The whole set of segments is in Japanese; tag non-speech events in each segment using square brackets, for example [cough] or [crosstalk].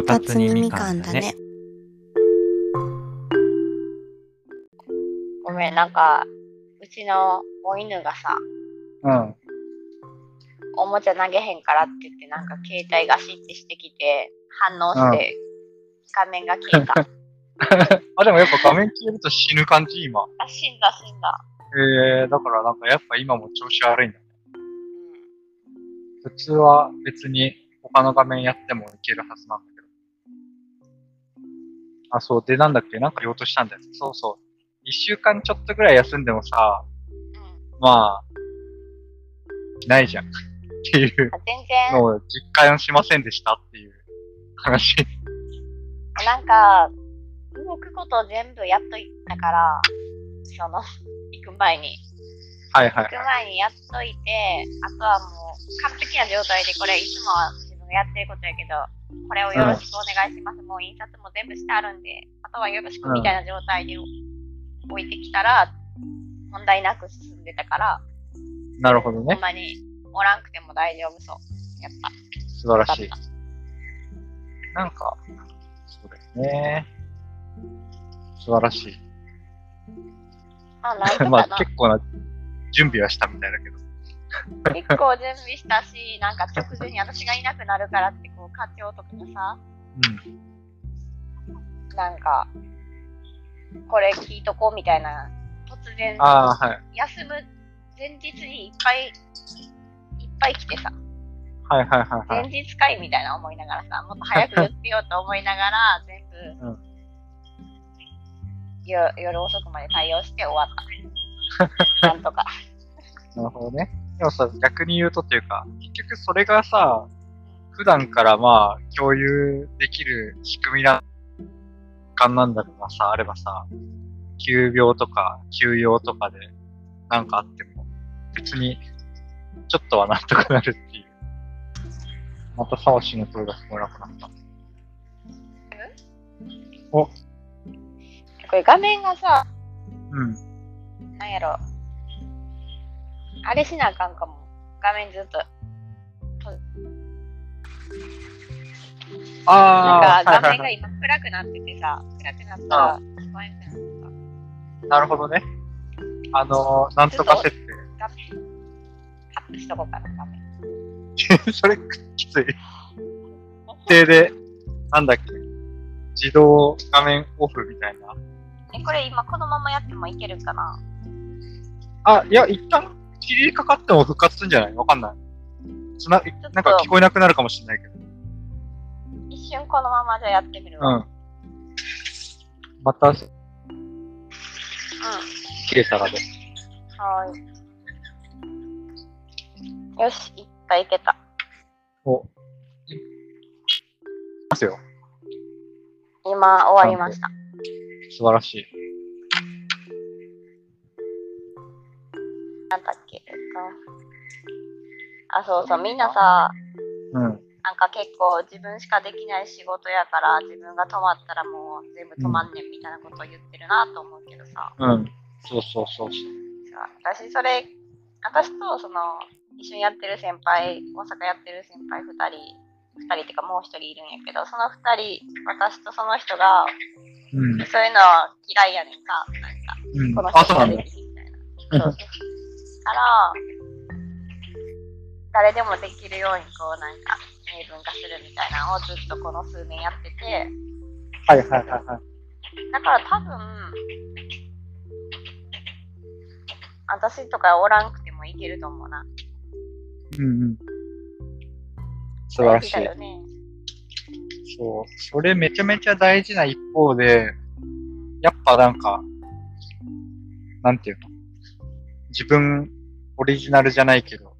こたつにみかんだね。ごめん、なんか、うちのお犬がさ、うん。おもちゃ投げへんからって言って、なんか携帯ガシッてしてきて、反応して、画面が消えた。[laughs] あ、でもやっぱ画面消えると死ぬ感じ、今。あ、死んだ死んだ。えー、だからなんかやっぱ今も調子悪いんだね。うん。普通は別に他の画面やってもいけるはずなんだけど。あ、そう。で、なんだっけなんか言おうとしたんだよ。そうそう。一週間ちょっとぐらい休んでもさ、うん。まあ、ないじゃん。っていうあ全然、のを実感しませんでしたっていう話。なんか、動くことを全部やっといたから、その、[laughs] 行く前に。はいはい行く前にやっといて、あとはもう、完璧な状態で、これいつもは自分がやってることやけど、これをよろしくお願いします。もう印刷も全部してあるんで、あとはよろしくみたいな状態で置いてきたら、問題なく進んでたから、なるほどねほん。まにおらんくても大丈夫そう。やっぱ。素晴らしい。なんか、そうですね。素晴らしい。まあ。[laughs] まあ結構な準備はしたみたいだけど。[laughs] 結構準備したし、なんか直前に私がいなくなるからって、こう、課長とかがさ、うん。なんか、これ聞いとこうみたいな、突然、ああ、はい。休む前日にいっぱい、いっぱい来てさ、はいはいはいは前い。日会みたいな思いながらさ、もっと早く言ってよと思いながら、[laughs] 全部、うんよ夜遅くまで対応して終わった。[laughs] なんとか。なるほどね。でもさ、逆に言うとっていうか、結局それがさ、普段からまあ、共有できる仕組みな、感なんだがさ、あればさ、休病とか休養とかでなんかあっても、別に、ちょっとはなんとかなるっていう。またサオシの声が聞こえなくなった。お、これ画面がさ、うん。なんやろ。あれしなあかんかも。画面ずっと。なんああ、か画はいはいはい。面が今暗くなっててさ、暗くなったら聞こえなくなっなるほどね。あのー、なんとか設定。た。画面、カップしとこうかな、画面。[laughs] それきつい。設定で、なんだっけ、自動画面オフみたいな。え、これ今このままやってもいけるかな？あ、いや、一旦切りかかっても復活するんじゃない？わかんない。つな、なんか聞こえなくなるかもしれないけど。一瞬このままじゃあやってみるわ。うん。また、うん。切れたらで。はーい。よし、いっぱいいけた。お。いますよ。今終わりました。素晴らしい。なんだっけ、えっと。あ、そうそう、みんなさ、うん。なんか結構自分しかできない仕事やから自分が止まったらもう全部止まんねんみたいなことを言ってるなと思うけどさ、うん。そうそうそうそう。さ私それ、私とその一緒にやってる先輩、大阪やってる先輩2人、2人っていうかもう1人いるんやけど、その2人、私とその人がうん。そういうの嫌いやねんか、なんか。このうん。あ、人そうなんだがで。きひんみたいな。そうそう。から、誰でもできるようにこうなんか明文化するみたいなのをずっとこの数年やってて、はいはいはいはい。だから多分、私とかおらんくてもいけると思うな。うんうん。素晴らしいね。そう。それめちゃめちゃ大事な一方で、やっぱなんか、なんていうの？自分、オリジナルじゃないけど、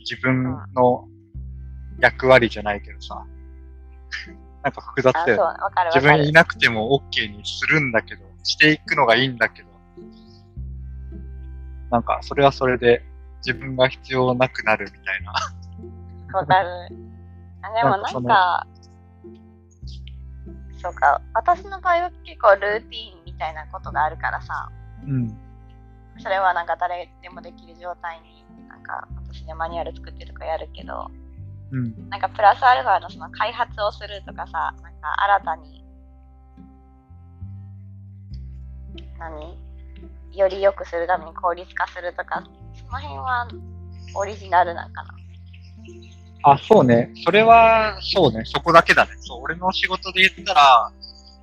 自分の役割じゃないけどさ、なんか複雑だよね。自。分いなくても OK にするんだけど、していくのがいいんだけど、なんかそれはそれで自分が必要なくなるみたいな。わかる。あでもなんかそうか、私の場合は結構ルーティーンみたいなことがあるからさ、うん。それはなんか誰でもできる状態に、なんか私でマニュアル作ってとかやるけど、うん。なんかプラスアルファのその開発をするとかさ、なんか新たに、何？より良くするために効率化するとか、その辺はオリジナルなんかな？あ、そうね。それは、そうね。そこだけだね。そう、俺の仕事で言ったら、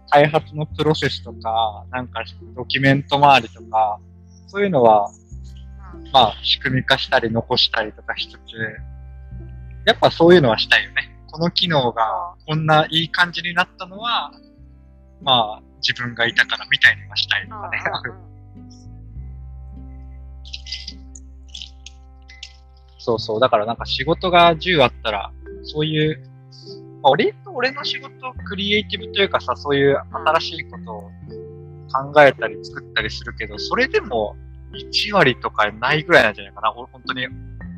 開発のプロセスとか、なんかドキュメント周りとか、そういうのは、うん。まあ、仕組み化したり残したりとかしつつ、やっぱそういうのはしたいよね。この機能がこんないい感じになったのは、まあ、自分がいたからみたいにはしたいとかね。[laughs] そうそう。だからなんか仕事が10あったら、そういう、まあ、俺と俺の仕事、クリエイティブというかさ、そういう新しいことを考えたり作ったりするけど、それでも1割とかないぐらいなんじゃないかな。ほ本当に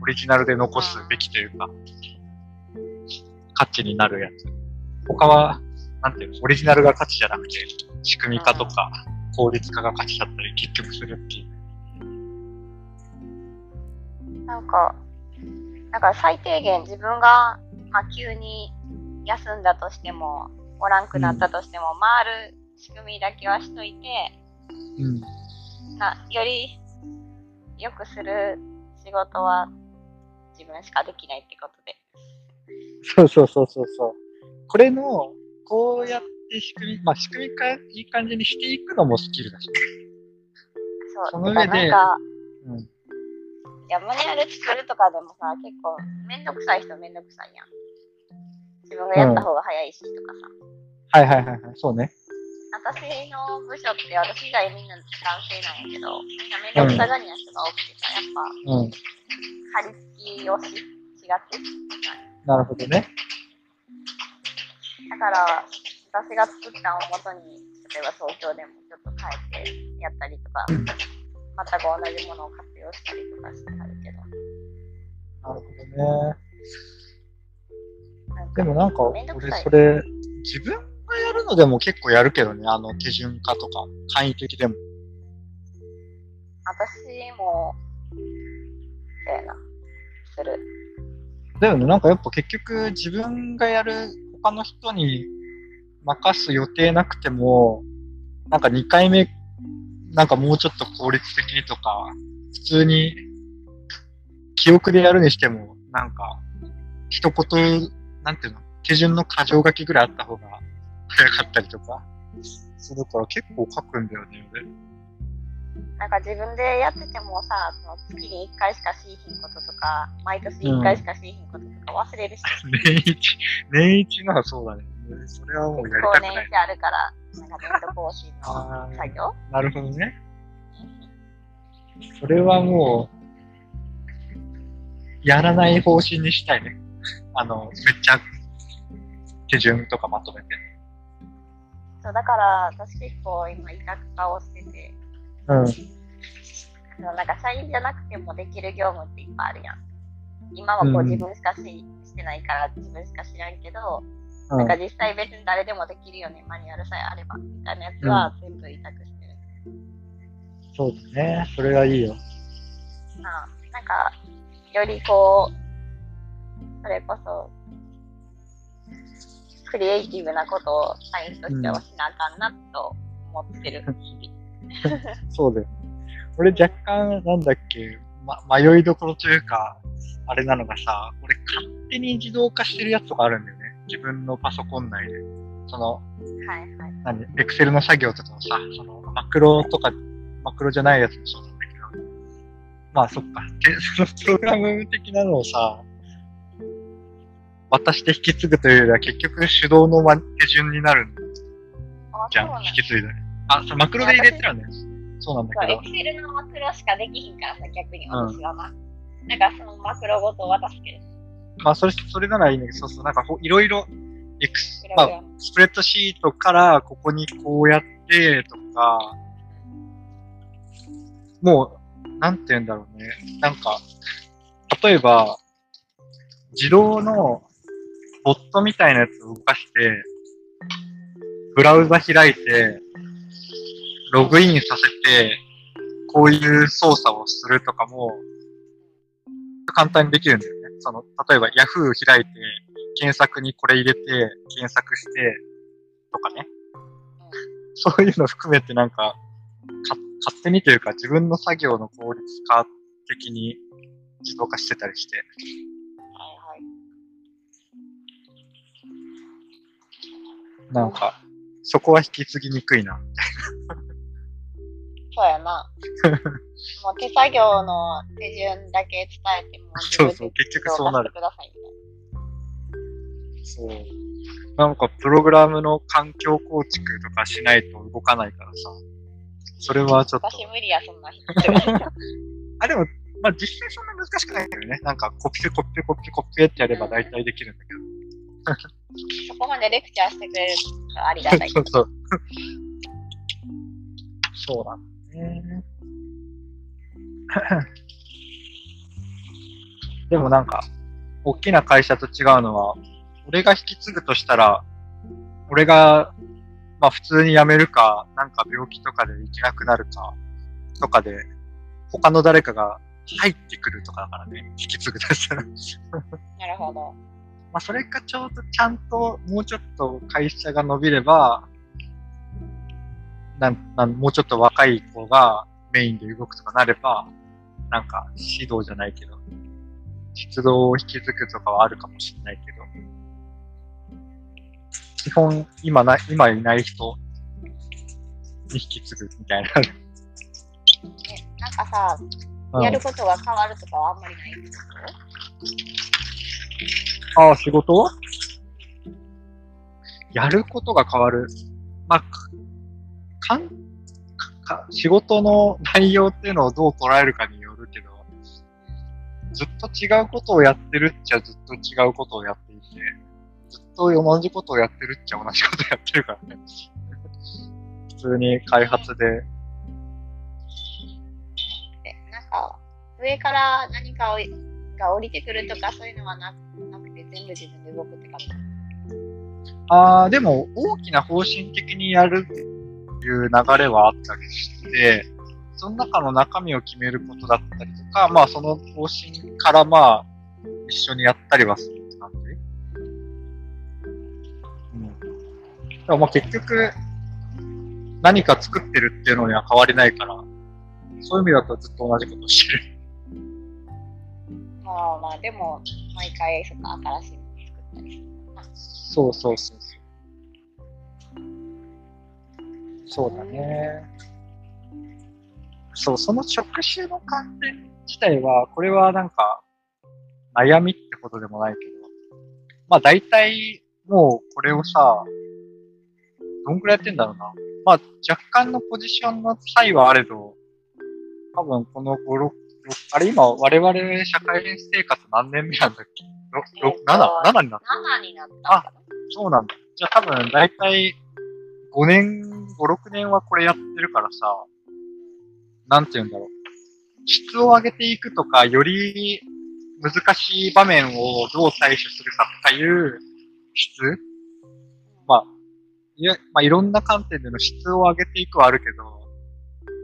オリジナルで残すべきというか、価値になるやつ。他は、なんていうの、オリジナルが価値じゃなくて、仕組み化とか効率化が価値だったり結局するっていう。なんか、だか最低限自分が、まあ、急に休んだとしても、おらんくなったとしても、回る仕組みだけはしといて、うん。なより良くする仕事は自分しかできないってことで。そうそうそうそうそう。これの、こうやって仕組み、まあ仕組み化いい感じにしていくのもスキルだし。そう。その上でなんか、うん。いや、マニュアル作るとかでもさ、結構めんどくさい人めんどくさいやん。自分がやった方が早いしとかさ。はいはいはいはい。そうね。私の部署って私以外みんな男性なんやけど、みんなめんどくさがりな人が多くてさ、やっぱうん。張り付きをししがち。なるほどね。だから、私が作ったのをもとに、例えば東京でもちょっと変えてやったりとか、全く同じものを活用したりとかしてはるけど。なるほどね。でもなんか、俺それ、自分がやるのでも結構やるけどね。あの、手順化とか、簡易的でも。私も、そうやな、する。だよね。なんかやっぱ結局自分がやる他の人に任す予定なくても、なんか2回目、なんかもうちょっと効率的にとか、普通に記憶でやるにしても、なんか、一言、なんていうの、手順の箇条書きぐらいあった方が早かったりとか、そうだから結構書くんだよね、俺。なんか自分でやっててもさ、その月に1回しかしいひんこととか、毎年1回しかしいひんこととか忘れるし、[laughs] 年一、年一のはそうだね。それはもうやりたくない。年一あるから、なんか年度更新の作業なるほどね。それはもう、やらない方針にしたいね。あの、めっちゃ手順とかまとめて。そうだから私結構今委託化をしてて、うん。なんか社員じゃなくてもできる業務っていっぱいあるやん。今はこううん自分しかし,、してないから自分しか知らんけど、うんなんか実際別に誰でもできるよね、マニュアルさえあれば、みたいなやつは全部委託してる。そうだね。それはいいよ。まあ、なんか、よりこう、それこそ、クリエイティブなことを社員としてはしなあかんなと思ってる、日々。そうだよ。俺若干、なんだっけ、ま、迷いどころというか、あれなのがさ、俺勝手に自動化してるやつとかあるんだよね。自分のパソコン内で。その、はいはい。何、エクセルの作業とかをさ、その、マクロとか、マクロじゃないやつもそうなんだけど、まあそっか、でそのプログラム的なのをさ、渡して引き継ぐというよりは結局手動のま手順になるあ、じゃ、ん引き継いだり。あ、そう、マクロで入れてるんだよ。そうなんだけどエク。セルのマクロしかできひんからさ、逆に私はな。なんかそのマクロごと渡すけど。まあそれ、それならいいんだけど、そうそう、なんかほいろいろ、エクスまあスプレッドシートからここにこうやってとか、もう、なんて言うんだろうね。なんか、例えば、自動のボットみたいなやつ動かして、ブラウザ開いて、ログインさせて、こういう操作をするとかも、簡単にできるんだよね。その、例えば Yahoo 開いて、検索にこれ入れて、検索して、とかね。そういうの含めてなんか、か勝手にというか自分の作業の効率化的に自動化してたりして。なんか、そこは引き継ぎにくいな。[laughs] そうやな。もう手作業の手順だけ伝えても、そうそう結局そうなる。そう。なんか、プログラムの環境構築とかしないと動かないからさ。それはちょっと。私無理や、そんな人。[laughs] あ、でも、まあ実際そんな難しくないけどね。なんか、コピペコピペコピペコピペってやれば大体できるんだけど。そこまでレクチャーしてくれるとありがたい。[laughs] そうそう。そうだね。でもなんか、大きな会社と違うのは、俺が引き継ぐとしたら、俺が、まあ普通に辞めるか、なんか病気とかで行けなくなるか、とかで、他の誰かが入ってくるとかだからね、引き継ぐとしたら。なるほど。まあ、それかちょうどちゃんともうちょっと会社が伸びれば、なん、なん、もうちょっと若い子がメインで動くとかなれば、なんか指導じゃないけど、実動を引き継ぐとかはあるかもしれないけど、基本今な、今いない人に引き継ぐみたいな。えなんかさ、やることが変わるとかはあんまりないってこああ、仕事やることが変わる。まあ、かんか仕事の内容っていうのをどう捉えるかによるけど、ずっと違うことをやってるっちゃずっと違うことをやっていて、ずっと同じことをやってるっちゃ同じことやってるからね。普通に開発で。なんか、上から何かをが降りてくるとかそういうのはななくて、全部自分で動くって感じ。ああ、でも大きな方針的にやるっていう流れはあったりして、その中の中身を決めることだったりとか、まあその方針からまあ一緒にやったりはするって感じ？うん。でも結局何か作ってるっていうのには変わりないから、そういう意味だとずっと同じことしてる。まあまあ、でも、毎回その新しいの作ったりする。そうそうそうそう。そうだね。そう、その職種の観点自体は、これはなんか、悩みってことでもないけど、まあ大体、もうこれをさ、どんくらいやってんだろうな。まあ若干のポジションの差異はあれど、多分この5、6、あれ今我々社会人生活何年目なんだっけ？ろろ ?7?7 7になった7になったのかな？そうなんだ。じゃあ多分大体5年、5、6年はこれやってるからさ、なんて言うんだろう。質を上げていくとか、より難しい場面をどう対処するかとかいう質まあ、いや、まあいろんな観点での質を上げていくはあるけど、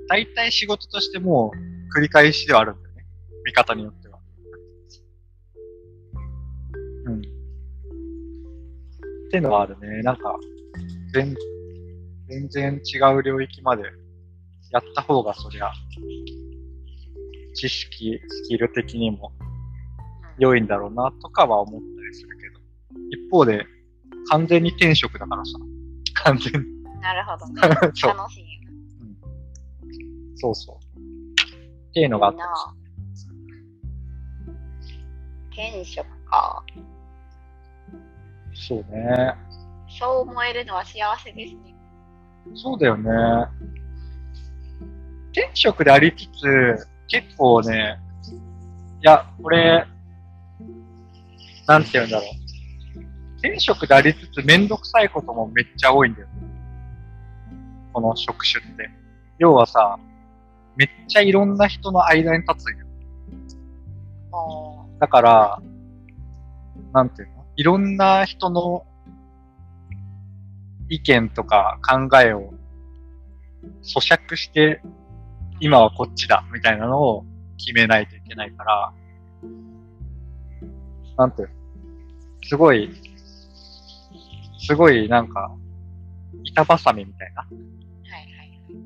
大体仕事としてもう繰り返しではあるんだよね。見方によっては。うん。っていうのはあるね。なんか、全、全然違う領域までやった方がそりゃ、知識、スキル的にも良いんだろうなとかは思ったりするけど、一方で、完全に転職だからさ。完全に。なるほどね。[laughs] 楽しいよそうそう。っていうのがあった転職か。そうね。そう思えるのは幸せですね。そうだよね。転職でありつつ、結構ね、いや、これ、なんて言うんだろう。転職でありつつめんどくさいこともめっちゃ多いんだよね。この職種って。要はさ、めっちゃいろんな人の間に立つんよ。おだから、なんていうの？いろんな人の意見とか考えを咀嚼して、今はこっちだ、みたいなのを決めないといけないから、なんていうの？すごい、すごいなんか、板挟みみたいな。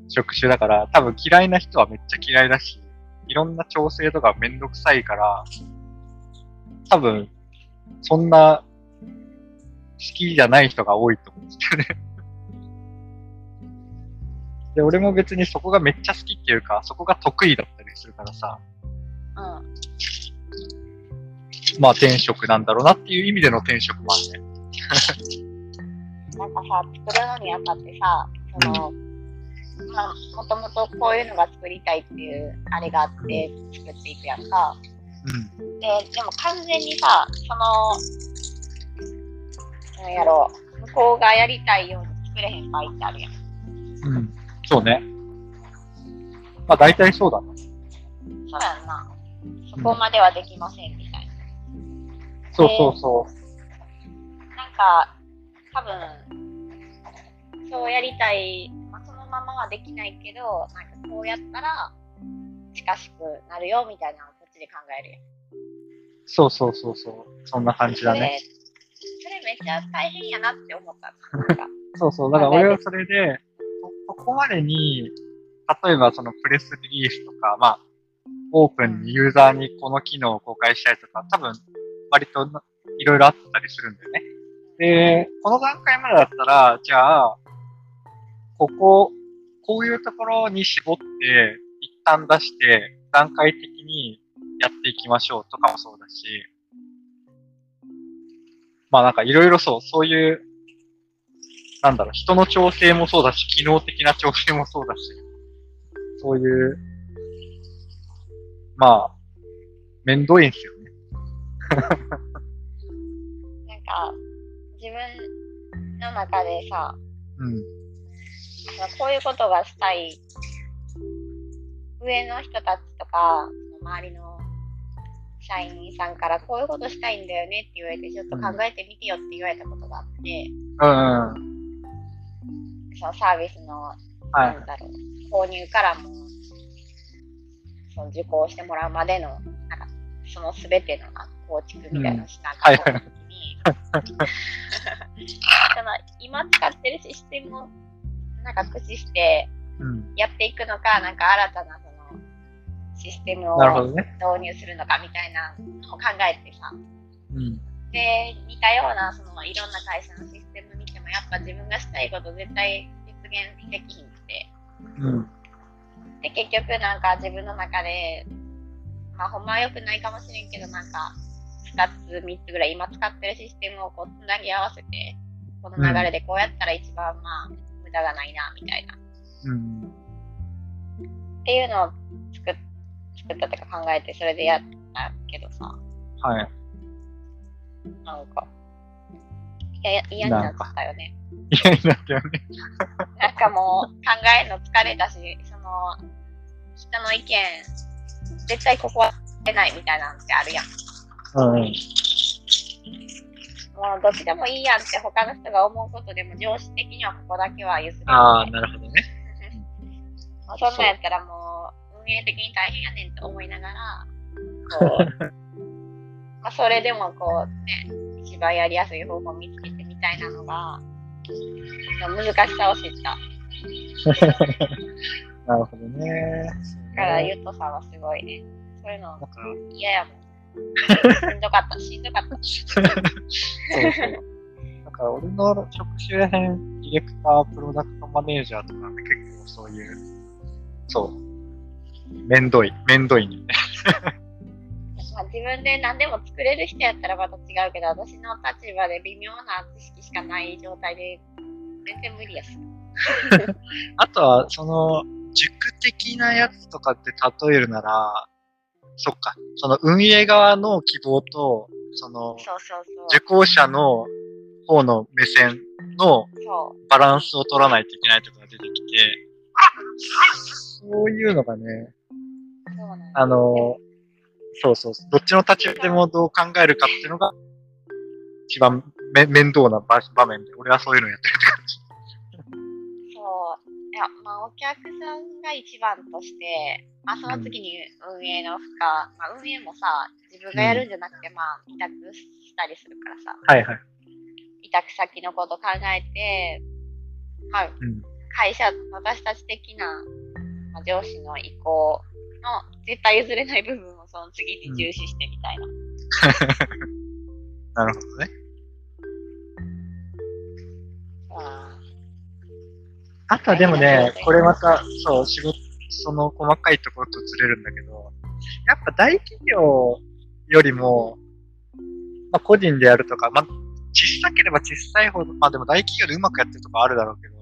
職種だから、多分嫌いな人はめっちゃ嫌いだし、いろんな調整とかめんどくさいから、多分、そんな、好きじゃない人が多いと思うんですよね。[laughs] で、俺も別にそこがめっちゃ好きっていうか、そこが得意だったりするからさ、うん。まあ転職なんだろうなっていう意味での転職もあるね。[laughs] なんかさ、作るのにあたってさ、その、まあ、もともとこういうのが作りたいっていう、あれがあって作っていくやんか。うん。で、でも完全にさ、その、なんやろう、向こうがやりたいように作れへん場合ってあるやん。うん。そうね。まあ大体そうだな。そうやんな。そこまではできませんみたいな。そうそうそなんか、多分、そうやりたい、まままはできないけど、なんかこうやったら近しくなるよみたいなのをこっちで考える。そうそうそうそう。そんな感じだね。それ、めっちゃ大変やなって思った。[laughs] そうそう。だから俺はそれで、こここまでに、例えばそのプレスリリースとか、まあ、オープンにユーザーにこの機能を公開したりとか、多分、割とないろいろあったりするんだよね。で、この段階までだったら、じゃあ、ここ、こういうところに絞って、一旦出して、段階的にやっていきましょうとかもそうだし、まあなんかいろいろそう、そういう、なんだろう、人の調整もそうだし、機能的な調整もそうだし、そういう、まあ、めんどいんですよね。なんか、自分の中でさ、うん。こういうことがしたい、上の人たちとか、周りの社員さんからこういうことしたいんだよねって言われて、ちょっと考えてみてよって言われたことがあって、うんうん。そのサービスの、はないん。だろう、購入からも、その受講してもらうまでの、なんか、そのすべてのな構築みたいなのをしたはい過去の時に、[laughs] その今使ってるシステムをなんか駆使してうん。やっていくのか、なんか新たなそのシステムを。導入するのかみたいなのを考えてさ、うん。で、似たような、そのいろんな会社のシステム見ても、やっぱ自分がしたいこと絶対実現できひんくて、うん。で、結局なんか自分の中で、まあほんまは良くないかもしれんけど、なんか、2つ、3つぐらい今使ってるシステムをこうつなぎ合わせて、この流れでこうやったら一番まあ、無駄がないな、みたいな。うん。っていうのを作っ作ったというか考えて、それでやったけどさ、はい。なんか、いや嫌になったよね。嫌になったよね。なんかもう考えるの疲れたし、その、人の意見、絶対ここは出ないみたいなのってあるやん。うん。もうどっちでもいいやんって他の人が思うことでも上司的にはここだけは譲れああ、なるほどね。[laughs] もうそんなんやったらもう運営的に大変やねんと思いながら、こう、[laughs] まあそれでもこうね、一番やりやすい方法を見つけてみたいなのが、難しさを知った。[laughs] なるほどね。だからゆうとさんはすごいね、そういうの嫌やもん。しんどかった、しんどかった。そうそう。なんか俺の職種編、ディレクター、プロダクトマネージャーとかって結構そういう、そう、めんどい、めんどいね。まあ、自分で何でも作れる人やったらまた違うけど、私の立場で微妙な知識しかない状態で、全然無理やし。[laughs] あとは、その、塾的なやつとかって例えるなら、そっか、その運営側の希望と、その、そうそうそう。受講者の方の目線の。バランスを取らないといけないところが出てきて、そういうのがね、あの、そうそう、どっちの立場でもどう考えるかっていうのが、一番め面倒な場場面で、俺はそういうのやってる。いや、まあ、お客さんが一番として、まあ、その次に運営の負荷、まあ、運営もさ、自分がやるんじゃなくて、まあ、委託したりするからさ、はいはい。委託先のこと考えて、まあ、うん。会社、私たち的な、まあ、上司の意向の絶対譲れない部分をその次に重視してみたいな。[laughs] なるほどね。あとはでもね、これまた、そう、仕事、その細かいところとずれるんだけど、やっぱ大企業よりも、まあ個人でやるとか、まあ小さければ小さいほど、まあでも大企業でうまくやってるとこあるだろうけど、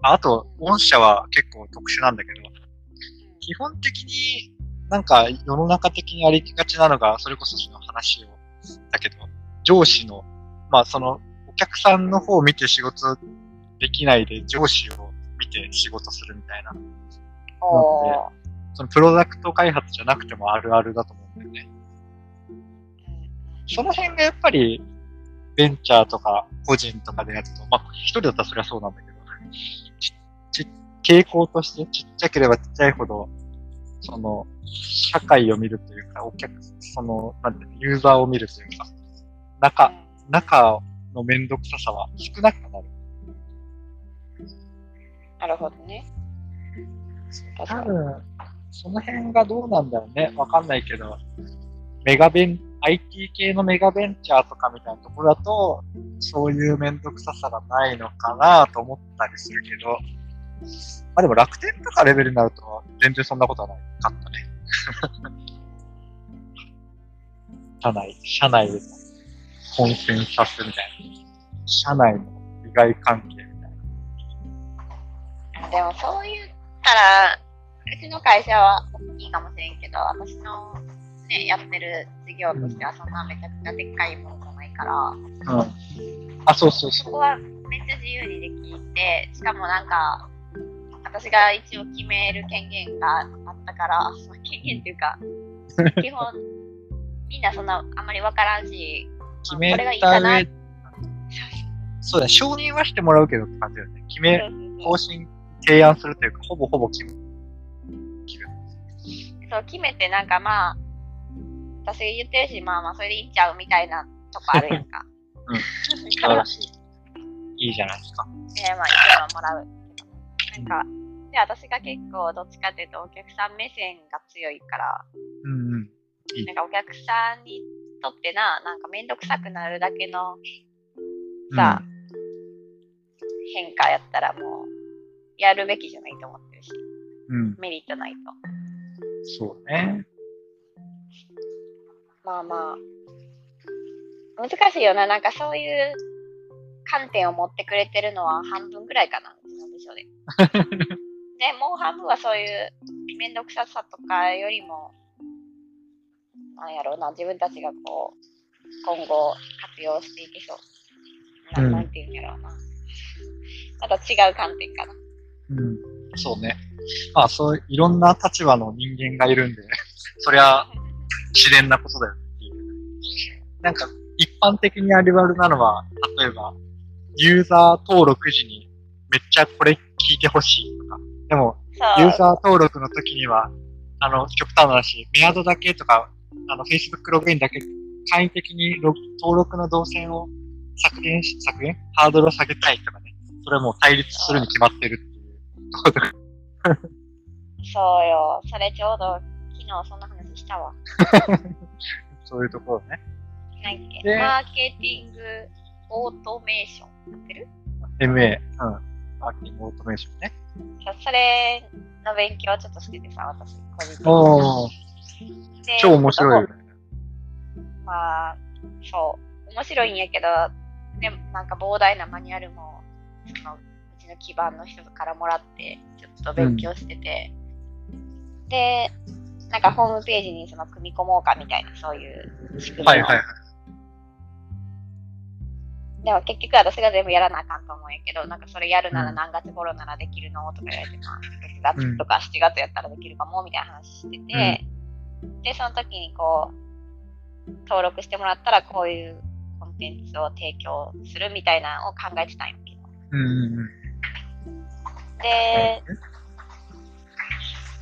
まああと、御社は結構特殊なんだけど、基本的になんか世の中的にありがちなのが、それこそその話を、だけど、上司の、まあその、お客さんの方を見て仕事できないで上司を見て仕事するみたいな。おーそのプロダクト開発じゃなくてもあるあるだと思うんだよね。その辺がやっぱり、ベンチャーとか個人とかでやると、まあ一人だったらそりゃそうなんだけど、ち、ち、傾向としてちっちゃければちっちゃいほど、その、社会を見るというか、お客、その、なんていうの、ユーザーを見るというか、中、中のめんどくささは少なくなる。なるほどね。多分、その辺がどうなんだろうね。わかんないけど、メガベン、IT 系のメガベンチャーとかみたいなところだと、そういうめんどくささがないのかなと思ったりするけど、まあでも楽天とかレベルになると、全然そんなことはないかったね。[laughs] 社内、社内でコンセンサスみたいな。社内の利害関係。でもそう言ったら、うちの会社は大きいかもしれんけど、私のね、やってる事業としてはそんなめちゃくちゃでっかいものじゃないから、うん。あ、そうそうそそこはめっちゃ自由にできて、しかもなんか、私が一応決める権限があったから、その権限っていうか、基本、みんなそんなあんまりわからんし、決めこれがいいたかな上、そうだね、承認はしてもらうけどって感じだよね。決め、方針提案するというか、ほぼほぼ決め。そう決めてなんかまあ、私が言ってるし、まあまあそれでいいんちゃうみたいなとこあるやんか。[laughs] うん素 [laughs] 素晴らしい。いいじゃないですか。えーまあ意見はもらうけど。なんか、で、私が結構どっちかっていうとお客さん目線が強いから、うんうん。いいなんかお客さんにとってな、なんかめんどくさくなるだけのさ、変化やったらもう、やるべきじゃないと思ってるし、うん。うん。メリットないと。そうね。まあまあ、難しいよな。なんかそういう観点を持ってくれてるのは半分ぐらいかな、うちの部署で。[laughs] で、もう半分はそういうめんどくささとかよりも、なんやろうな、自分たちがこう、今後活用していけそう。なうんなんていうんやろうな。また違う観点かな。うん。そうね。まあ、そう、いろんな立場の人間がいるんで、[laughs] そりゃ、自然なことだよっていう。なんか、一般的にあるあるなのは、例えば、ユーザー登録時にめっちゃこれ聞いてほしいとか。でも。ユーザー登録の時には、あの、極端な話、メアドだけとか、あの、Facebook ログインだけ、簡易的に登録の動線を削減し、削減？ハードルを下げたいとかね。それはもう対立するに決まってるって [laughs] そうよ。それちょうど昨日そんな話したわ。[laughs] そういうところね。っけ？でマーケティングオートメーションやってる？MA、うん。マーケティングオートメーションね。それの勉強をちょっとしててさ、私、個人的に。おー、で超面白いよね。まあ、そう。面白いんやけど、でもなんか膨大なマニュアルも、そのうちの基盤の人からもらって、ちょっと勉強してて、で、なんかホームページにその組み込もうかみたいな、そういう仕組みをはいはいはい。でも結局私が全部やらなあかんと思うんやけど、なんかそれやるなら何月頃ならできるのとか言われて、まあ、6月とか7月やったらできるかもみたいな話してて、で、その時にこう、登録してもらったらこういうコンテンツを提供するみたいなのを考えてたんやけど。うんうんうん。で、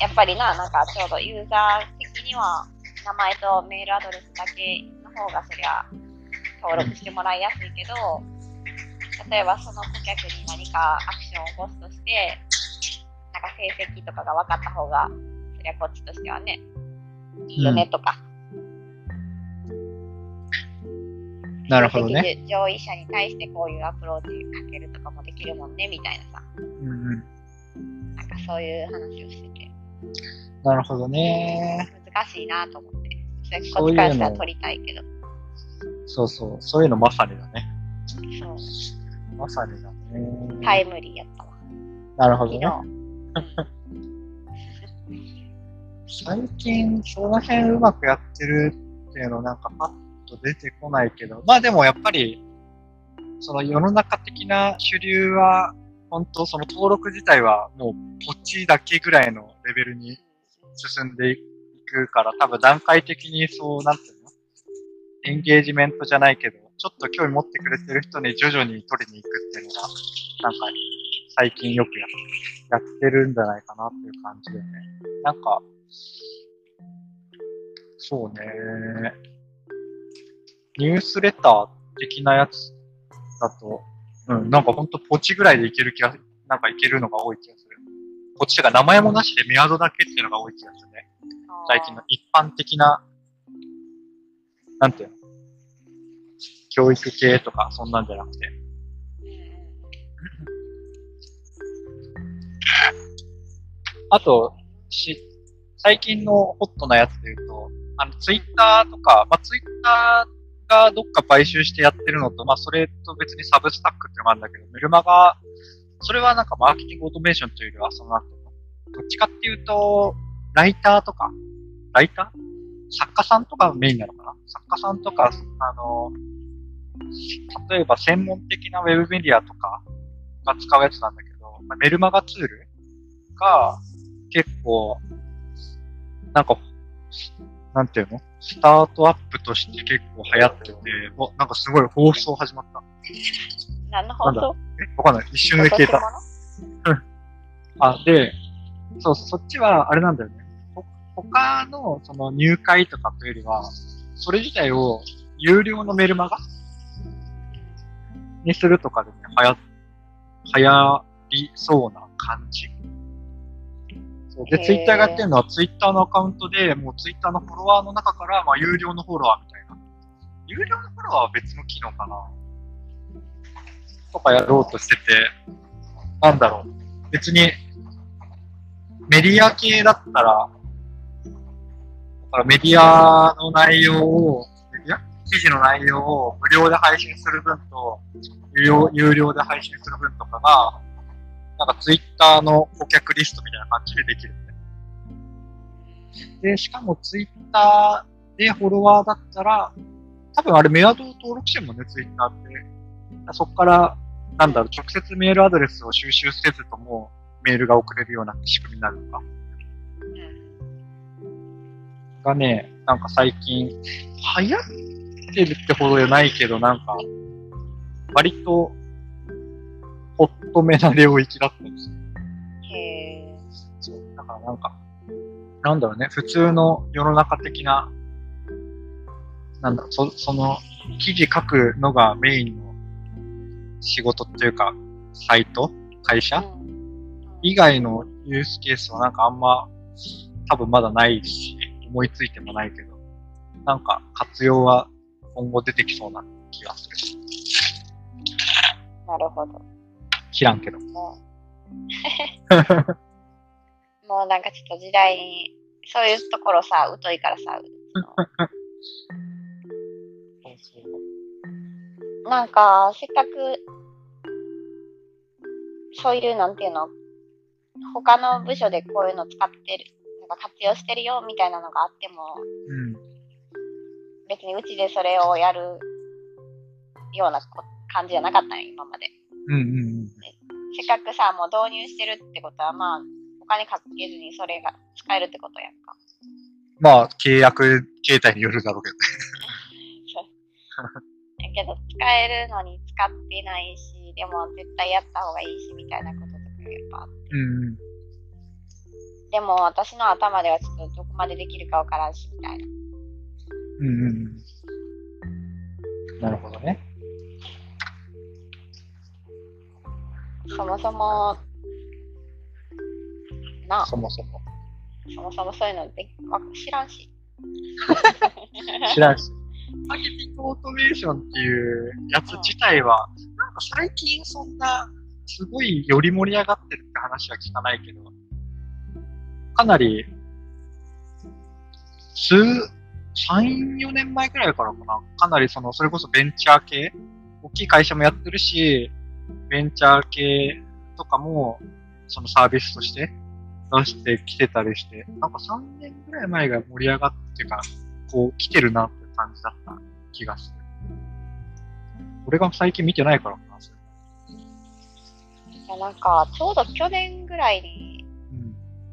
やっぱりな、なんかちょうどユーザー的には名前とメールアドレスだけの方がそりゃ登録してもらいやすいけど、例えばその顧客に何かアクションを起こすとして、なんか成績とかが分かった方が、そりゃこっちとしてはね、いいよねとか。なるほどね。上位者に対してこういうアプローチかけるとかもできるもんね、みたいなさ。うんうん。なんかそういう話をしてて、なるほどね。難しいなと思って。それそういうのこっちからしたら取りたいけど。そうそう。そういうのまさにだね。そう。まさにだね。タイムリーやったわ。なるほど昨ね日。。最近、その辺うまくやってるっていうのなんかパッと出てこないけど、まあでもやっぱり、その世の中的な主流は、本当その登録自体はもうポチだけぐらいのレベルに進んでいくから、多分段階的にそう、なんていうの？エンゲージメントじゃないけど、ちょっと興味持ってくれてる人に徐々に取りに行くっていうのが、なんか最近よくややってるんじゃないかなっていう感じでね。なんか、そうね。ニュースレター的なやつだと、うん、なんかほんとポチぐらいでいける気が、なんかいけるのが多い気がする。ポチとか名前もなしでメアドだけっていうのが多い気がするね。最近の一般的な、なんていうの？教育系とかそんなんじゃなくて。あと、し、最近のホットなやつで言うと、あの、ツイッターとか、まあ、ツイッターがどっか買収してやってるのと、まあ、それと別にサブスタックっていうのもあるんだけど、メルマガ、それはなんかマーケティングオートメーションというよりは、そのなんていうのどっちかっていうと、ライターとか、ライター？作家さんとかがメインなのかな？作家さんとか、あの、例えば専門的なウェブメディアとかが使うやつなんだけど、まあメルマガツールが結構、なんか、なんていうの？スタートアップとして結構流行ってて、おなんかすごい放送始まった。何の放送？えわかんない。一瞬で消えた。[laughs] あ、で、そう、そっちはあれなんだよね。ほ他のその入会とかというよりは、それ自体を有料のメルマガ？にするとかでね、流行、流行りそうな感じ。で、ツイッターがやってるのはツイッターのアカウントで、もうツイッターのフォロワーの中から、まあ、有料のフォロワーみたいな。有料のフォロワーは別の機能かなとかやろうとしてて、なんだろう。別に、メディア系だったら、だからメディアの内容を、メディア？記事の内容を無料で配信する分と、有料有料で配信する分とかが、なんかツイッターの顧客リストみたいな感じでできるんだよ。で、しかもツイッターでフォロワーだったら、多分あれメアドを登録してるもんね、ツイッターって。そこから、なんだろう、直接メールアドレスを収集せずとも、メールが送れるような仕組みになるのか。がね、なんか最近、流行ってるってほどじゃないけど、なんか、割と、ホットめな領域だったりする。へえ。そう。だからなんか、なんだろうね、普通の世の中的な、なんだろう、そその、記事書くのがメインの仕事っていうか、サイト？会社？以外のユースケースはなんかあんま、多分まだないし、思いついてもないけど、なんか活用は今後出てきそうな気がする。なるほど。知らんけど。もう、[laughs] もうなんかちょっと時代に、そういうところさ、疎いからさ、なんか、せっかく、そういう、なんていうの、他の部署でこういうの使ってる、なんか活用してるよみたいなのがあっても、うん。別にうちでそれをやるようなこ感じじゃなかったんよ、今まで。うんうんうん。せっかくさ、もう導入してるってことは、まあ、お金かけずにそれが使えるってことやんか。まあ、契約形態によるだろうけどね。やけど、使えるのに使ってないし、でも絶対やった方がいいし、みたいなこととかやっぱあって。うんうん。でも私の頭ではちょっとどこまでできるかわからんし、みたいな。うんうんうん。なるほどね。もそも、なあ、そもそも。そもそもそういうのでわ知らんし。知らんし。[laughs] マ [laughs] ーケティングオートメーションっていうやつ自体は、なんか最近そんな、すごいより盛り上がってるって話は聞かないけど、かなり、数、3、4年前くらいからかな。かなりその、それこそベンチャー系、大きい会社もやってるし、ベンチャー系とかも、そのサービスとして出してきてたりして、なんか3年くらい前が盛り上がってか、こう来てるなって感じだった気がする。俺が最近見てないからかな、それ。いやなんか、ちょうど去年ぐらいに、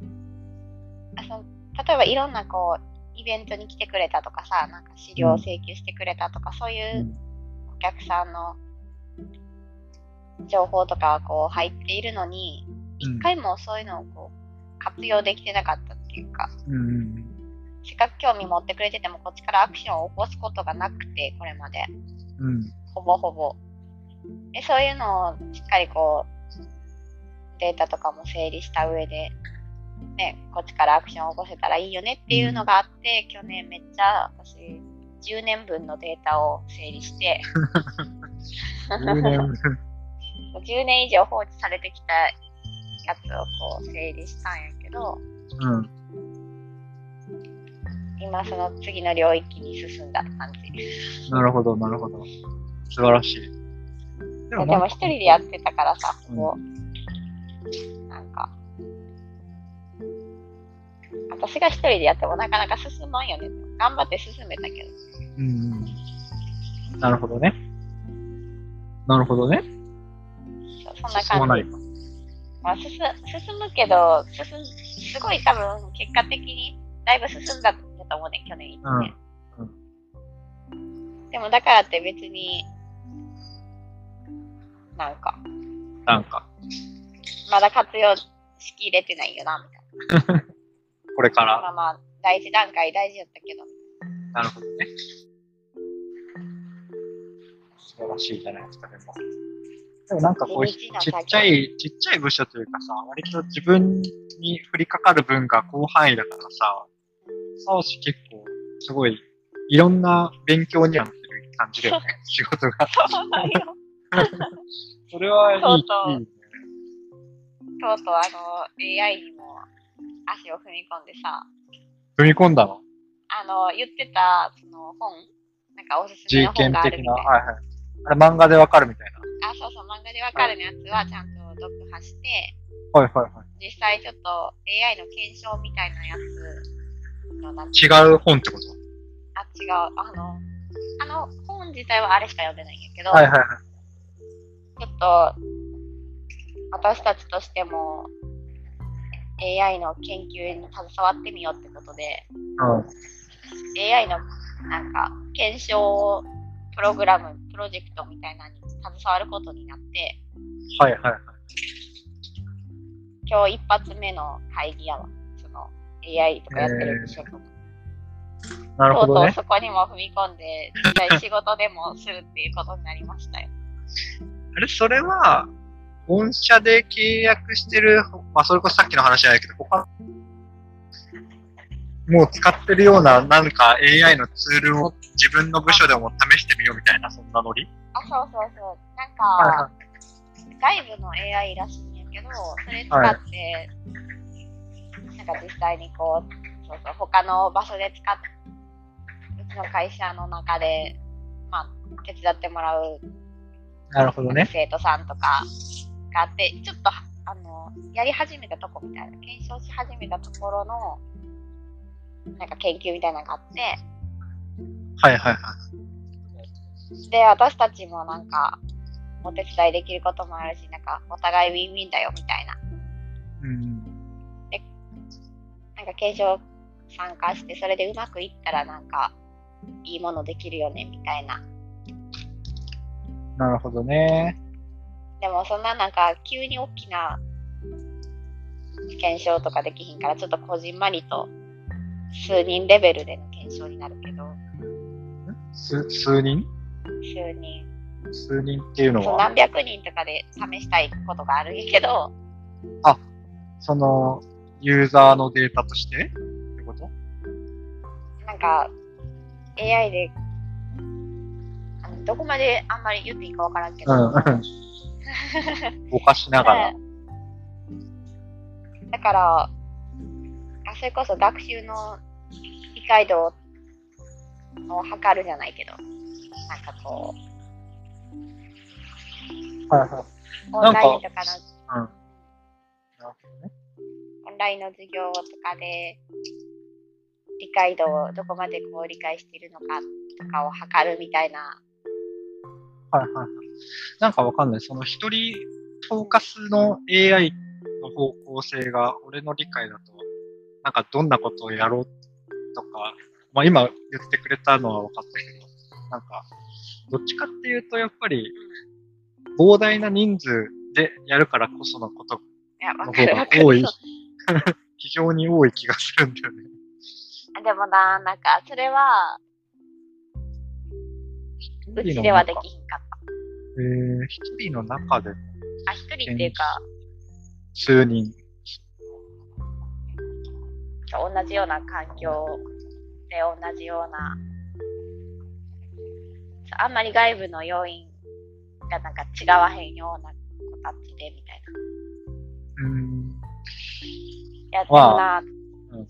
うん。あその例えばいろんなこう、イベントに来てくれたとかさ、なんか資料を請求してくれたとか、そういううんお客さんの情報とかこう入っているのに、うん一回もそういうのをこう活用できてなかったっていうか、うんうんせっかく興味持ってくれてても、こっちからアクションを起こすことがなくて、これまで。うん。うん。ほぼほぼ。でそういうのをしっかりこう、データとかも整理した上で、ね、こっちからアクションを起こせたらいいよねっていうのがあって、去年めっちゃ私、10年分のデータを整理して、10年分。10年以上放置されてきたやつをこう整理したんやけど、うん。今その次の領域に進んだ感じ。なるほど、なるほど。素晴らしい。ででも一人でやってたからさ、こう、なんか、私が一人でやってもなかなか進まんよね。頑張って進めたけど。うんうん。なるほどね。なるほどね。そんな感じ。まあ、進進むけど、進んすごい多分結果的にだいぶ進んだと思うね、去年1年。でもだからって別に、なんか、なんか、まだ活用しきれてないよな、みたい [laughs] これかな。ら。まあまあ、第一段階大事やったけど。なるほどね。素晴らしいじゃないですか、でも。でもなんかこう、地ちっちゃい、ちっちゃい部署というかさ、割と自分に降りかかる分が広範囲だからさ、サオシ結構、すごい、いろんな勉強にはなってる感じだよね、[laughs] 仕事が。そうなんよ。それはいい、そうそういいね。とうとうあの AI にも足を踏み込んでさ、踏み込んだの？あの言ってたその本、なんかおすすめの本がある。みたいな。はいはい。あれ漫画でわかるみたいな。あ、そうそう、漫画でわかるやつはちゃんと読破して、はいはいはい。実際ちょっと AI の検証みたいなやつのなん違う本ってこと？あ、違う。あの、あの本自体はあれしか読んでないんやけど、はいはいはい。ちょっと私たちとしても AI の研究に携わってみようってことで、うん。AI のなんか検証プログラム、プロジェクトみたいなのに携わることになって、はいはいはい。今日一発目の会議やわ。その AI とかやってる部署とか。とうとうなるほどね。そこにも踏み込んで、実際仕事でもするっていうことになりましたよ。あれ、それは、御社で契約してる、まあ、それこそさっきの話じゃないけど、他、もう使ってるような、なんか AI のツールを自分の部署でも試してみようみたいな、そんなノリ？あ、そうそうそう。なんか、は外部の AI らしいんやけど、それ使って、なんか実際にこう、そうそう、他の場所で使っうちの会社の中で、まあ、手伝ってもらうなるほどね。生徒さんとかがあって、ちょっと、あの、やり始めたとこみたいな、検証し始めたところの、なんか研究みたいなのがあって、はいはいはい。で、私たちもなんか、お手伝いできることもあるし、なんか、お互いウィンウィンだよみたいな。うん。なんか検証参加して、それでうまくいったらなんか、いいものできるよね、みたいな。なるほどね。でもそんななんか、急に大きな検証とかできひんから、ちょっとこじんまりと、数人レベルでの検証になるけど、す、数人？数人。数人っていうのは、何百人とかで試したいことがあるんやけど、その、ユーザーのデータとして？ってこと？なんか、AI で、あのどこまであんまり言っていいかわからんけど、うん。[laughs] ぼかしながら。だから、あそれこそ学習の理解度を測るじゃないけど、なんかこう、はいはい。オンラインとかの、うん。ね。オンラインの授業とかで、理解度をどこまでこう理解しているのかとかを測るみたいな、はいはいはい。なんかわかんない。その一人フォーカスの AI の方向性が俺の理解だと、なんかどんなことをやろうとか、まあ今言ってくれたのは分かったけど、なんか、どっちかっていうとやっぱり膨大な人数でやるからこそのことの。方が多い [laughs] 非常に多い気がするんだよね。でもな、なんか、それは、うちではできひんかっえー、一人の中でた。あ、一人っていうか、数人。同じような環境で同じような、あんまり外部の要因がなんか違わへんような子たちでみたいな。うーん。いや、でもな、うん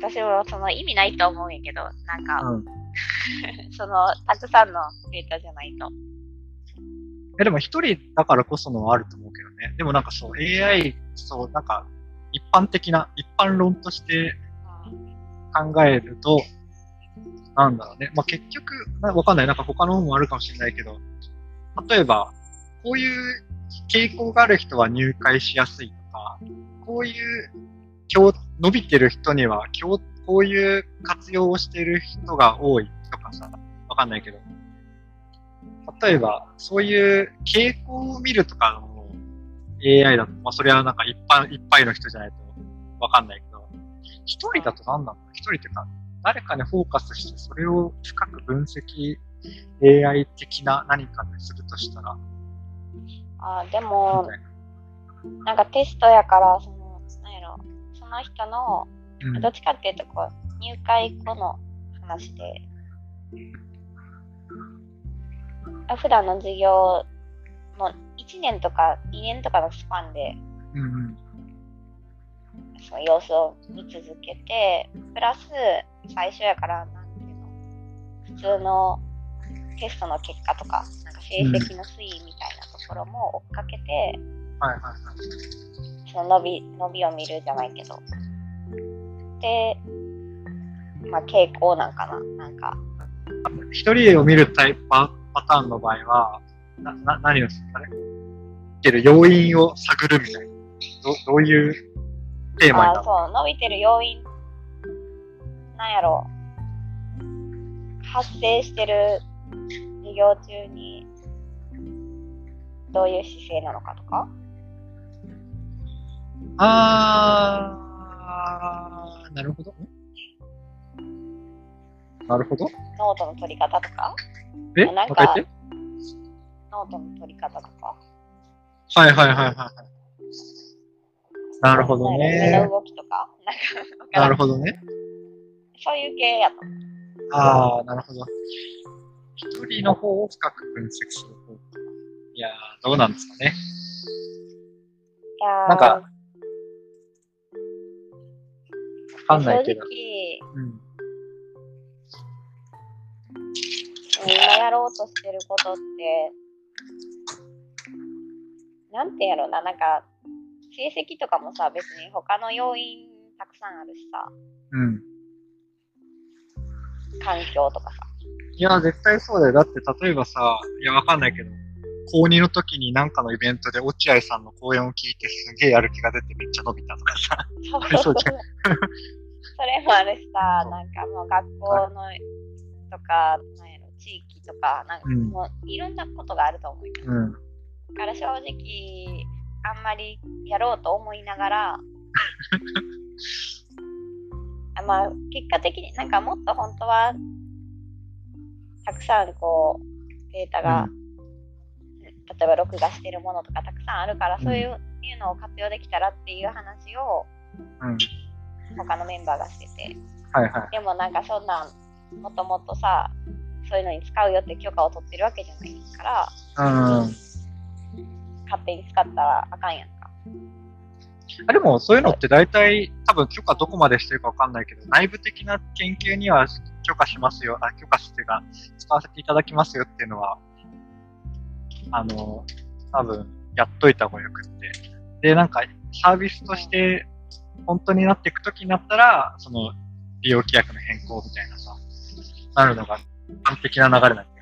私もその意味ないと思うんやけど、なんか、うん。[laughs] その、たくさんのデータじゃないと。え、でも一人だからこそのはあると思うけどね。でもなんかそう、AI、そう、なんか、一般的な、一般論としてうん考えると、なんだろうね。まあ、結局、わかんない。なんか他の本もあるかもしれないけど、例えば、こういう傾向がある人は入会しやすいとか、こういう、伸びてる人には、こういう活用をしてる人が多いとかさ、わかんないけど、例えば、そういう傾向を見るとかの AI だと、まあ、それはなんか一般、いっぱいの人じゃないとわかんないけど、一人だと何なんだ一人ってか、誰かにフォーカスして、それを深く分析、AI 的な何かでするとしたら、あでみも。なんかテストやから、その、なんやろ、その人の、うんどっちかっていうと、こう、入会後の話で、あ普段の授業の1年とか2年とかのスパンで、うんうん。その様子を見続けて、プラス、最初やから、なんていうの、普通のテストの結果とか、なんか成績の推移みたいなところも追っかけて、はいはいはい。その伸び、伸びを見るじゃないけど。で、まあ傾向なんかな、なんか。一人を見るタイプパパターンの場合は、な、な、何をするかねける要因を探るみたいな。ど、どういうテーマになそう、伸びてる要因、なんやろ発生してる授業中に、どういう姿勢なのかとか。あー、なるほど。なるほど。ノートの取り方とか、え？なんかノートの取り方とか。はいはいはいはいはい。なるほどねの。動きとか、なんか、なるほどね。そういう系やと。あー、なるほど。一人の方を深く分析する方。いやー、どうなんですかね。いやーなんか、わかんないけど。正直、うん。今やろうとしてることって、なんてやろうな、なんか、成績とかもさ、別に他の要因たくさんあるしさ、うん。環境とかさ。いや、絶対そうだよ。だって、例えばさ、いや、わかんないけど、高2の時になんかのイベントで落合さんの講演を聞いてすげえやる気が出てめっちゃ伸びたとかさ。そうそうじゃん [laughs] それもあるしさ、なんかもう学校のとか、なんやろ、地域とか、なんかうんもういろんなことがあると思うけど、うん。だから正直、あんまりやろうと思いながら、あ [laughs] まあ、結果的になんかもっと本当は、たくさんこう、データが、例えば録画してるものとかたくさんあるから、そういういうのを活用できたらっていう話をうん。他のメンバーがしてて、はいはい。でもなんかそんなん、もともとさ、そういうのに使うよって許可を取ってるわけじゃないから、うん。勝手に使ったらあかんやんか。あでも、そういうのって大体、多分許可どこまでしてるかわかんないけど、内部的な研究には許可しますよ、あ、許可してが、使わせていただきますよっていうのは、あの、多分、やっといた方がよくって。で、なんか、サービスとして、本当になっていくときになったら、その、利用規約の変更みたいなさ、なるのが完璧な流れなん。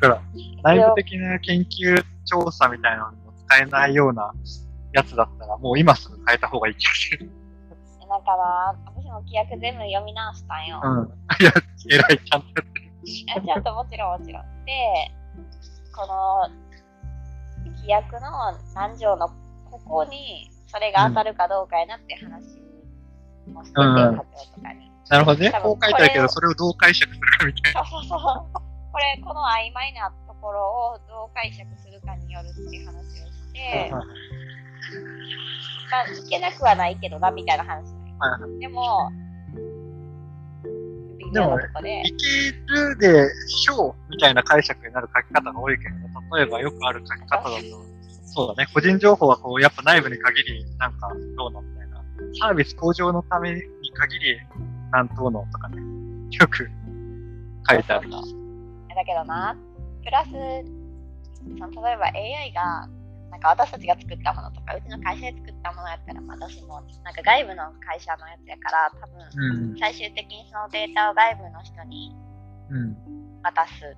だから、内部的な研究調査みたいなのにも使えないようなやつだったら、もう今すぐ変えた方がいい気がする。だから、私も規約全部読み直したんよ。うん。いや、[laughs] 偉い、ちゃんとやってる。いやちゃんともちろんもちろん。で、この規約の何条のここにそれが当たるかどうかやなって話もしてて、うん課長とかに。なるほどね。こう書いてあるけど、それをどう解釈するかみたいな。そうそうそう。これ、この曖昧なところをどう解釈するかによるっていう話をして、まあ、いけなくはないけどな、みたいな話なんよはいでも、で、いけるでしょうみたいな解釈になる書き方が多いけどね。例えばよくある書き方だと、そうだね。個人情報はこう、やっぱ内部に限り、なんか、どうのみたいな。サービス向上のために限り、なんとうのとかね。よく書いてある。そうそうそうだけどな、プラス、その例えば AI が、なんか私たちが作ったものとか、うちの会社で作ったものやったら、まあ私も、なんか外部の会社のやつやから、多分、うん。最終的にそのデータを外部の人にうん。渡す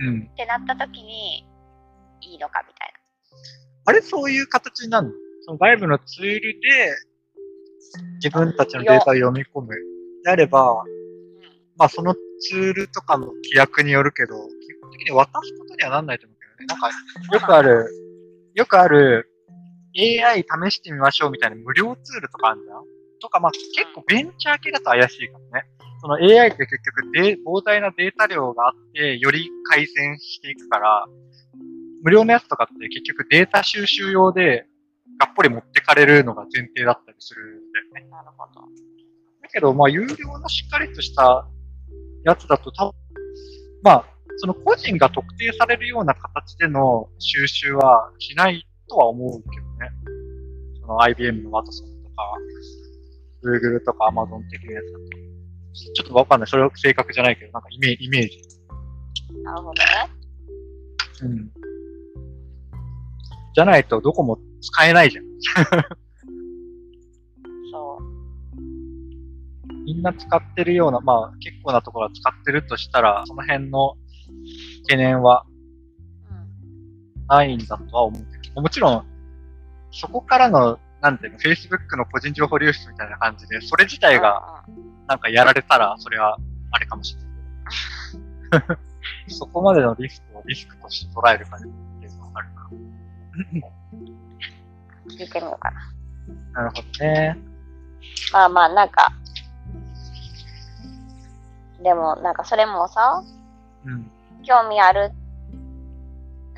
うん。ってなった時に、いいのかみたいあれ、そういう形になるの？その外部のツールで、自分たちのデータを読み込む。であれば、まあそのツールとかの規約によるけど、基本的に渡すことにはなんないと思うけどね。なんか、[laughs] よくある、よくある AI 試してみましょうみたいな無料ツールとかあるじゃんとか、まあ結構ベンチャー系だと怪しいかもね。その AI って結局で膨大なデータ量があって、より改善していくから、無料のやつとかって結局データ収集用でがっぽり持ってかれるのが前提だったりするんだよね。なるほど。だけど、まあ、有料のしっかりとしたやつだと、多分まあ、その個人が特定されるような形での収集はしないとは思うけどね。その IBM のワトソンとか、Google とか Amazon 的なやつだと。ちょっとわかんない。それは正確じゃないけど、なんかイメージ。イメージ。なるほどね。うん。じゃないとどこも使えないじゃん。みんな使ってるような、まあ結構なところは使ってるとしたら、その辺の懸念はうん。ないんだとは思うけど、もちろん、そこからの、なんていうの、Facebook の個人情報流出みたいな感じで、それ自体がなんかやられたら、それはあれかもしれないけど。[laughs] そこまでのリスクをリスクとして捉えるかっていうのがあるな。てみようかな。なるほどね。まあまあ、なんか、でも、なんかそれもさ、うん。興味ある。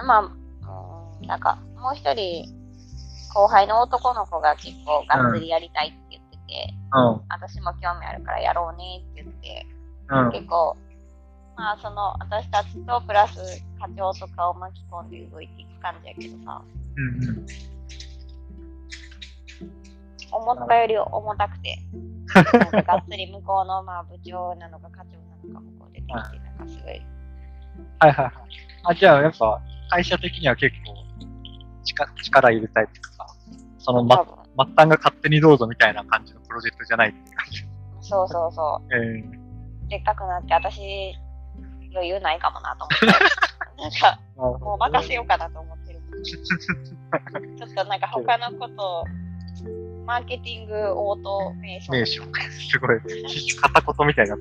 まあ、うんなんか、もう一人、後輩の男の子が結構がっつりやりたいって言ってて、うん。私も興味あるからやろうねって言って、うん。結構、まあその、私たちとプラス課長とかを巻き込んで動いていく感じやけどさ、うんうん。思ったより重たくて、なんかがっつり向こうのまあ部長なのか課長なのか向こう出てきて、なんかすごい、はいはいはい。あ、じゃあやっぱ会社的には結構力力入れたいっていうか、その多ま分、末端が勝手にどうぞみたいな感じのプロジェクトじゃないって感じ。そうそうそえう、でっかくなって私、余裕ないかもなと思って、[laughs] なんか、ー、もう任せようかなと思ってる。[laughs] ちょっとなんか他のこと、マーケティングオートメーションメーション。[laughs] すごい。片言みたいな。